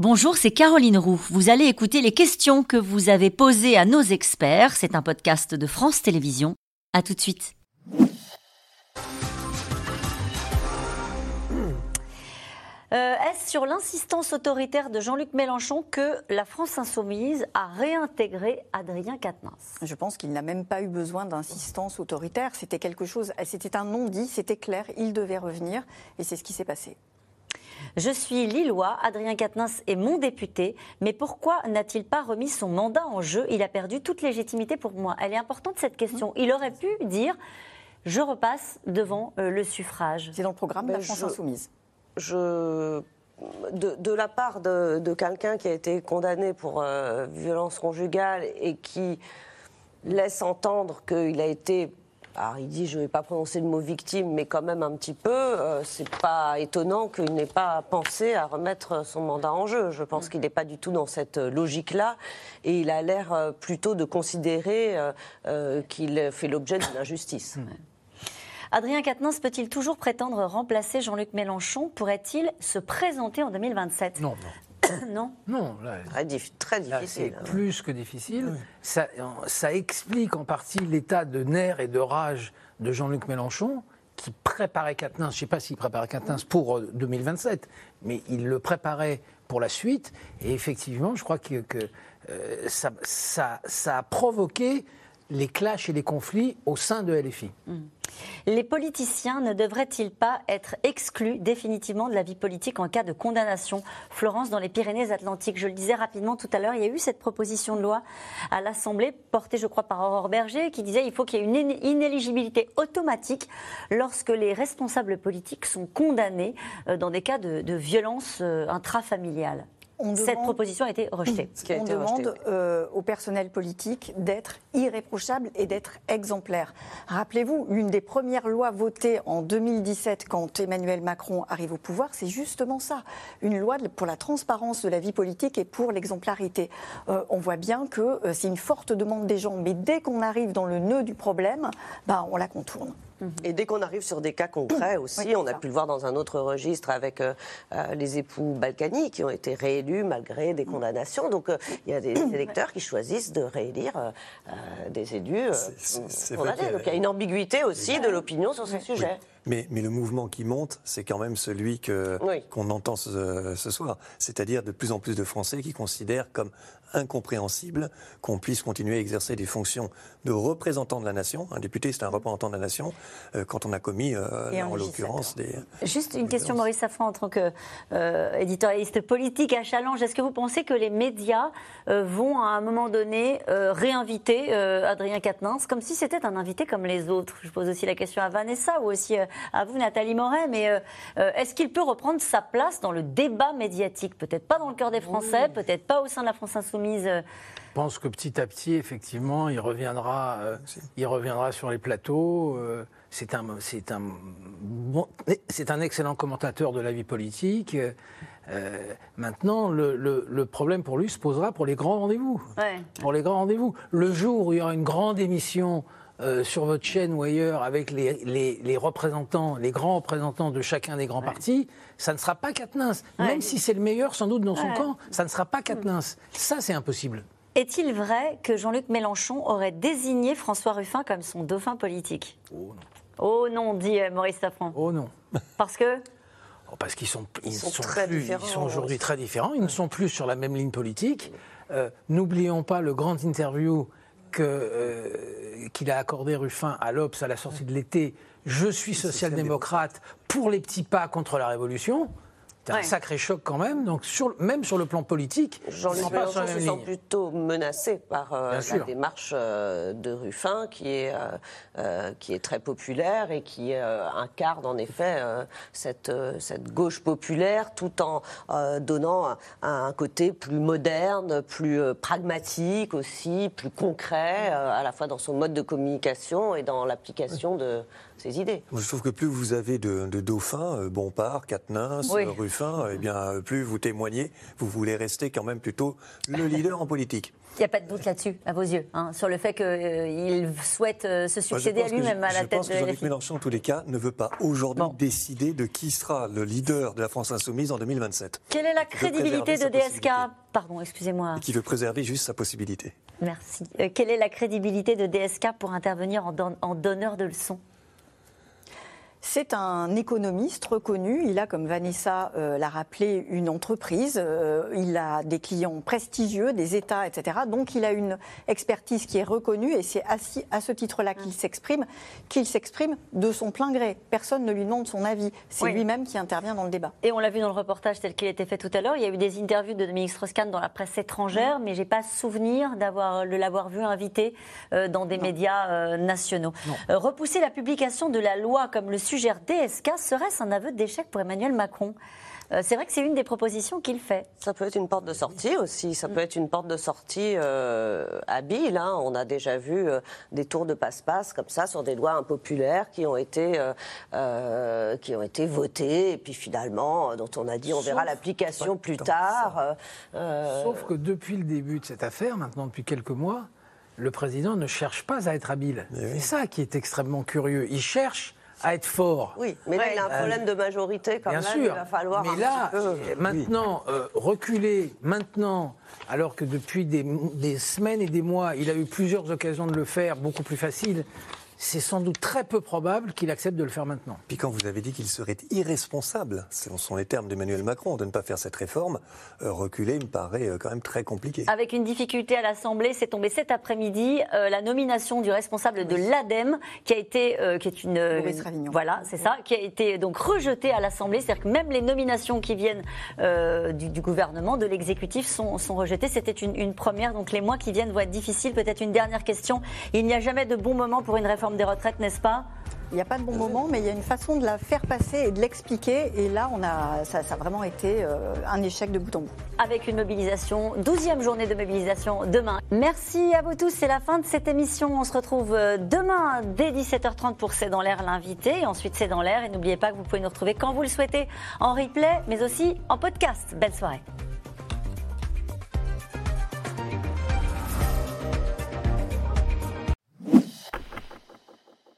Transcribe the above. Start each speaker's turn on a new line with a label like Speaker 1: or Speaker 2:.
Speaker 1: Bonjour, c'est Caroline Roux. Vous allez écouter les questions que vous avez posées à nos experts. C'est un podcast de France Télévisions. À tout de suite. Euh, Est-ce sur l'insistance autoritaire de Jean-Luc Mélenchon que la France insoumise a réintégré Adrien Quatennens?
Speaker 2: Je pense qu'il n'a même pas eu besoin d'insistance autoritaire. C'était quelque chose, c'était un non-dit, c'était clair, il devait revenir, et c'est ce qui s'est passé.
Speaker 1: Je suis Lillois, Adrien Quatennens est mon député, mais pourquoi n'a-t-il pas remis son mandat en jeu? Il a perdu toute légitimité pour moi. Elle est importante cette question. Il aurait pu dire je repasse devant euh, le suffrage.
Speaker 2: C'est dans le programme de la France
Speaker 3: je-
Speaker 2: insoumise.
Speaker 3: je, de, de la part de, de quelqu'un qui a été condamné pour euh, violence conjugale et qui laisse entendre qu'il a été. Alors, il dit, je ne vais pas prononcer le mot victime, mais quand même un petit peu. euh, c'est pas étonnant qu'il n'ait pas pensé à remettre son mandat en jeu. Je pense qu'il n'est pas du tout dans cette logique-là. Et il a l'air euh, plutôt de considérer euh, euh, qu'il fait l'objet d'une injustice.
Speaker 1: Adrien Quatennens peut-il toujours prétendre remplacer Jean-Luc Mélenchon? Pourrait-il se présenter en 2027
Speaker 4: Non, non.
Speaker 1: Non.
Speaker 4: Non, là,
Speaker 3: Très, dif- très
Speaker 4: là, c'est
Speaker 3: difficile.
Speaker 4: plus que difficile. Ça, ça explique en partie l'état de nerfs et de rage de Jean-Luc Mélenchon, qui préparait Quatennens, je ne sais pas s'il préparait Quatennens pour euh, 2027, mais il le préparait pour la suite. Et effectivement, je crois que, que, euh, ça, ça- ça a provoqué les clashs et les conflits au sein de LFI.
Speaker 1: Les politiciens ne devraient-ils pas être exclus définitivement de la vie politique en cas de condamnation Florence, dans les Pyrénées-Atlantiques, je le disais rapidement tout à l'heure, il y a eu cette proposition de loi à l'Assemblée, portée je crois par Aurore Berger, qui disait qu'il faut qu'il y ait une in- inéligibilité automatique lorsque les responsables politiques sont condamnés euh, dans des cas de, de violence euh, intrafamiliale.
Speaker 2: On
Speaker 1: Cette
Speaker 2: demande-
Speaker 1: proposition a été rejetée.
Speaker 3: qui a
Speaker 2: On
Speaker 3: été rejeté,
Speaker 2: demande
Speaker 3: oui.
Speaker 2: euh, au personnel politique d'être irréprochable et d'être exemplaire. Rappelez-vous, l'une des premières lois votées en 2017 quand Emmanuel Macron arrive au pouvoir, c'est justement ça, une loi pour la transparence de la vie politique et pour l'exemplarité. Euh, on voit bien que euh, c'est une forte demande des gens, mais dès qu'on arrive dans le nœud du problème, bah, on la contourne.
Speaker 3: Et dès qu'on arrive sur des cas concrets aussi,
Speaker 2: Oui,
Speaker 3: on a
Speaker 2: ça.
Speaker 3: pu le voir dans un autre registre avec euh, euh, les époux Balkany qui ont été réélus malgré des condamnations. Donc euh, il y a des électeurs qui choisissent de réélire euh, des élus euh, condamnés.
Speaker 5: qu'il y a-
Speaker 3: Donc il y a une ambiguïté aussi de l'opinion sur ce sujet.
Speaker 5: Mais, mais le mouvement qui monte, c'est quand même celui que-
Speaker 3: Oui.
Speaker 5: qu'on entend ce, ce soir. C'est-à-dire de plus en plus de Français qui considèrent comme incompréhensible qu'on puisse continuer à exercer des fonctions de représentant de la nation. Un député, c'est un représentant de la nation euh, quand on a commis, euh, en l'occurrence, des.
Speaker 1: Juste une
Speaker 5: des
Speaker 1: question,
Speaker 5: violences.
Speaker 1: Maurice Safran, en tant qu'éditorialiste politique à Challenge. Est-ce que vous pensez que les médias euh, vont, à un moment donné, euh, réinviter euh, Adrien Quatennens comme si c'était un invité comme les autres? Je pose aussi la question à Vanessa ou aussi euh, à vous, Nathalie Moret. Mais euh, euh, est-ce qu'il peut reprendre sa place dans le débat médiatique? Peut-être pas dans le cœur des Français, peut-être pas au sein de la France Insoumise. euh,
Speaker 4: Je pense que petit à petit, effectivement, il reviendra, euh, il reviendra sur les plateaux. euh, c'est un, c'est un, bon- c'est un excellent commentateur de la vie politique. Euh, maintenant, le, le- le problème pour lui se posera pour les grands rendez-vous.
Speaker 1: Ouais.
Speaker 4: Pour les grands rendez-vous. Le jour où il y aura une grande émission euh, sur votre chaîne ou ailleurs avec les, les- les représentants, les grands représentants de chacun des grands partis, ça ne sera pas Quatennens. Même si c'est le meilleur sans doute dans son camp, ça ne sera pas Quatennens. Ça, c'est impossible.
Speaker 1: Est-il vrai que Jean-Luc Mélenchon aurait désigné François Ruffin comme son dauphin politique?
Speaker 4: Oh non.
Speaker 1: Oh non, dit euh, Maurice Safran.
Speaker 4: Oh non.
Speaker 1: Parce que?
Speaker 4: Oh, Parce qu'ils sont, ils
Speaker 3: sont
Speaker 4: sont Ils sont aujourd'hui très différents. Ils ne sont plus sur la même ligne politique. Euh, N'oublions pas le grand interview que, euh, qu'il a accordé Ruffin à l'Obs à la sortie de l'été. Je suis social-démocrate pour les petits pas contre la révolution. C'est
Speaker 1: Ouais.
Speaker 4: un sacré choc quand même. Donc sur, même sur le plan politique,
Speaker 3: Jean-Luc Mélenchon se sent plutôt menacé par euh, la
Speaker 4: sûr.
Speaker 3: démarche euh, de Ruffin, qui est, euh, euh, qui est très populaire et qui euh, incarne en effet euh, cette, euh, cette gauche populaire, tout en euh, donnant un, un côté plus moderne, plus euh, pragmatique aussi, plus concret, euh, à la fois dans son mode de communication et dans l'application de ses idées.
Speaker 5: Je trouve que plus vous avez de, de dauphins, euh, Bompard, Quatennens,
Speaker 1: Oui.
Speaker 5: Ruffin, fin, eh bien, plus vous témoignez, vous voulez rester quand même plutôt le leader en politique.
Speaker 1: Il n'y a pas de doute là-dessus, à vos yeux, hein, sur le fait qu'il souhaite se succéder à lui-même à la tête
Speaker 5: de Jean-Luc Mélenchon, en tous les cas, ne veut pas aujourd'hui décider de qui sera le leader de la France insoumise en 2027.
Speaker 1: Quelle est la crédibilité de DSK Pardon, excusez-moi.
Speaker 5: Qui veut préserver juste sa possibilité.
Speaker 1: Merci. quelle est la crédibilité de DSK pour intervenir en donneur de leçons?
Speaker 2: C'est un économiste reconnu. Il a, comme Vanessa euh, l'a rappelé, une entreprise. Euh, il a des clients prestigieux, des États, etc. Donc il a une expertise qui est reconnue et c'est à ce titre-là qu'il s'exprime, qu'il s'exprime de son plein gré. Personne ne lui demande son avis. C'est lui-même qui intervient dans le débat.
Speaker 1: Et on l'a vu dans le reportage tel qu'il été fait tout à l'heure. Il y a eu des interviews de Dominique Strauss-Kahn dans la presse étrangère, mais j'ai pas souvenir d'avoir de l'avoir vu invité euh, dans des médias nationaux. repousser la publication de la loi comme le sujet suggère DSK, serait-ce un aveu d'échec pour Emmanuel Macron euh, c'est vrai que c'est une des propositions qu'il fait.
Speaker 3: Ça peut être une porte de sortie aussi. Ça peut être une porte de sortie euh, habile. Hein. On a déjà vu euh, des tours de passe-passe comme ça sur des lois impopulaires qui ont été qui ont été votées et puis finalement dont on a dit on verra l'application plus tard.
Speaker 4: Sauf que depuis le début de cette affaire, maintenant depuis quelques mois, le président ne cherche pas à être habile. C'est ça qui est extrêmement curieux. Il cherche à être fort.
Speaker 3: Oui, mais là, il a un problème de majorité quand
Speaker 4: bien
Speaker 3: même.
Speaker 4: Sûr.
Speaker 3: Il va falloir
Speaker 4: mais là, maintenant, euh, reculer, maintenant, alors que depuis des, des, semaines et des mois, il a eu plusieurs occasions de le faire, beaucoup plus facile c'est sans doute très peu probable qu'il accepte de le faire maintenant.
Speaker 5: Puis quand vous avez dit qu'il serait irresponsable, ce sont les termes d'Emmanuel Macron, de ne pas faire cette réforme, euh, reculer me paraît euh, quand même très compliqué.
Speaker 1: Avec une difficulté à l'Assemblée, c'est tombé cet après-midi euh, la nomination du responsable de l'ADEME, qui a été, qui est une, voilà, c'est ça, qui a été donc rejetée à l'Assemblée. C'est-à-dire que même les nominations qui viennent du, gouvernement, de l'exécutif, sont, sont, rejetées. C'était une, une première, donc les mois qui viennent vont être difficiles. Peut-être une dernière question. Il n'y a jamais de bon moment pour une réforme des retraites, n'est-ce pas?
Speaker 2: Il n'y a pas de bon moment, mais il y a une façon de la faire passer et de l'expliquer. Et là, on a, ça, a vraiment été euh, un échec de bout en bout.
Speaker 1: Avec une mobilisation, 12e journée de mobilisation demain. Merci à vous tous. C'est la fin de cette émission. On se retrouve euh, demain dès 17h30 pour C'est dans l'air l'invité. Ensuite, C'est dans l'air. Et n'oubliez pas que vous pouvez nous retrouver quand vous le souhaitez en replay, mais aussi en podcast. Belle soirée.